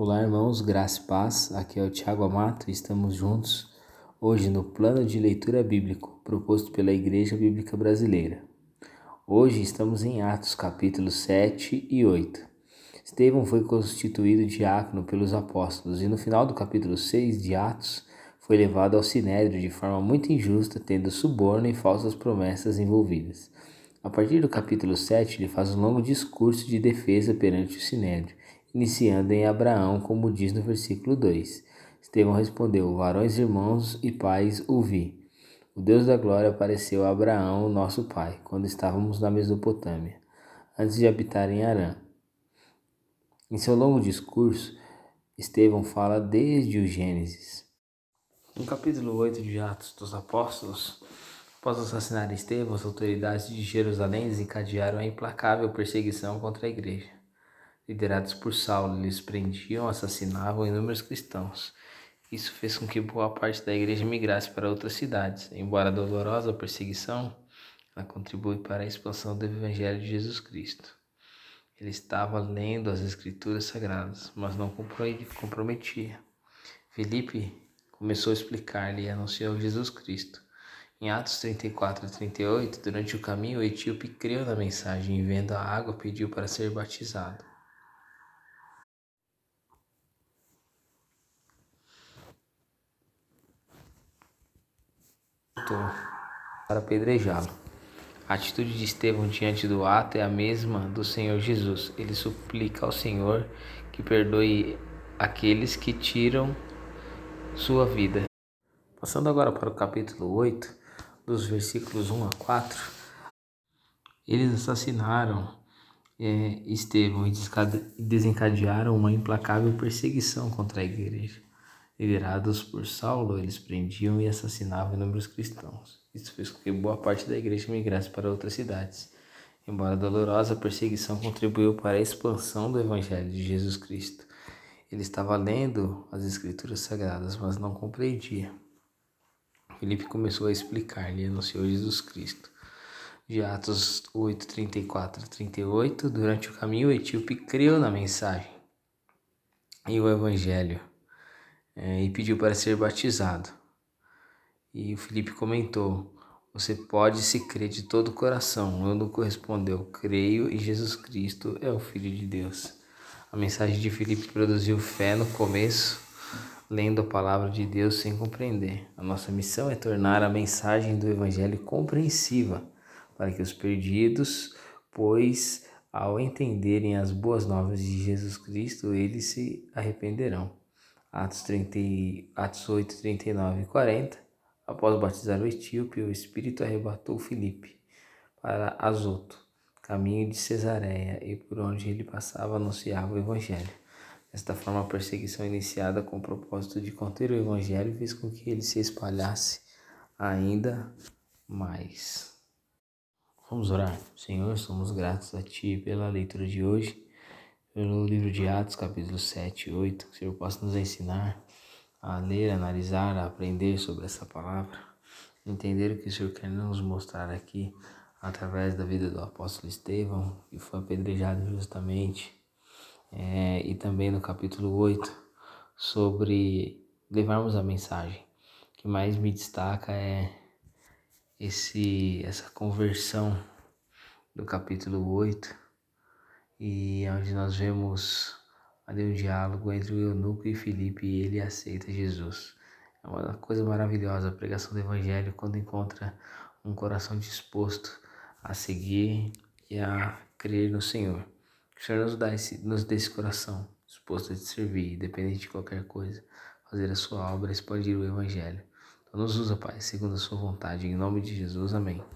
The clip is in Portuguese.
Olá, irmãos, graça e paz. Aqui é o Tiago Amato e estamos juntos hoje no plano de leitura bíblico proposto pela Igreja Bíblica Brasileira. Hoje estamos em Atos, capítulos 7 e 8. Estevão foi constituído diácono pelos apóstolos e no final do capítulo 6 de Atos foi levado ao sinédrio de forma muito injusta, tendo suborno e falsas promessas envolvidas. A partir do capítulo 7, ele faz um longo discurso de defesa perante o sinédrio, iniciando em Abraão, como diz no versículo 2. Estevão respondeu: Varões, irmãos e pais, ouvi. O Deus da glória apareceu a Abraão, nosso pai, quando estávamos na Mesopotâmia, antes de habitar em Arã. Em seu longo discurso, Estevão fala desde o Gênesis. No capítulo 8 de Atos dos Apóstolos, após assassinar Estevão, as autoridades de Jerusalém desencadearam a implacável perseguição contra a igreja. Liderados por Saulo, eles prendiam, assassinavam inúmeros cristãos isso fez com que boa parte da igreja migrasse para outras cidades. Embora dolorosa a perseguição, ela contribui para a expansão do Evangelho de Jesus Cristo. Ele estava lendo as Escrituras Sagradas, mas não comprometia. Felipe começou a explicar-lhe e anunciou Jesus Cristo. Em Atos 34 e 38, durante o caminho, o etíope creu na mensagem e, vendo a água, pediu para ser batizado. Para apedrejá-lo. A atitude de Estevão diante do ato é a mesma do Senhor Jesus. Ele suplica ao Senhor que perdoe aqueles que tiram sua vida. Passando agora para o capítulo 8, dos versículos 1 a 4, eles assassinaram é, Estevão e desencadearam uma implacável perseguição contra a igreja. Liderados por Saulo, eles prendiam e assassinavam inúmeros cristãos. Isso fez com que boa parte da igreja migrasse para outras cidades. Embora dolorosa, a perseguição contribuiu para a expansão do Evangelho de Jesus Cristo. Ele estava lendo as Escrituras Sagradas, mas não compreendia. Filipe começou a explicar-lhe e anunciou Jesus Cristo. De Atos 8, 34 a 38, durante o caminho, o etíope creu na mensagem e o Evangelho é, e pediu para ser batizado. E o Felipe comentou: Você pode se crer de todo o coração. O eunuco respondeu: Creio e Jesus Cristo é o Filho de Deus. A mensagem de Felipe produziu fé no começo, lendo a palavra de Deus sem compreender. A nossa missão é tornar a mensagem do Evangelho compreensiva para que os perdidos, pois ao entenderem as boas novas de Jesus Cristo, eles se arrependerão. Atos, 30, Atos 8, 39 e 40. Após batizar o etíope, o Espírito arrebatou Filipe para Azoto, caminho de Cesareia, e por onde ele passava anunciava o Evangelho. Desta forma, a perseguição iniciada com o propósito de conter o Evangelho fez com que ele se espalhasse ainda mais. Vamos orar. Senhor, somos gratos a Ti pela leitura de hoje pelo livro de Atos, capítulo 7 e 8, que o Senhor possa nos ensinar a ler, analisar, a aprender sobre essa palavra, entender o que o Senhor quer nos mostrar aqui através da vida do apóstolo Estevão, que foi apedrejado justamente, é, e também no capítulo 8, sobre levarmos a mensagem. O que mais me destaca é esse, essa conversão do capítulo 8 e onde nós vemos ali um diálogo entre o eunuco e Filipe e ele aceita Jesus. É uma coisa maravilhosa a pregação do Evangelho quando encontra um coração disposto a seguir e a crer no Senhor. Que o Senhor nos, dá esse, nos dê esse coração disposto a te servir, independente de qualquer coisa, fazer a sua obra, expandir o Evangelho. Então nos usa, Pai, segundo a sua vontade. Em nome de Jesus, amém.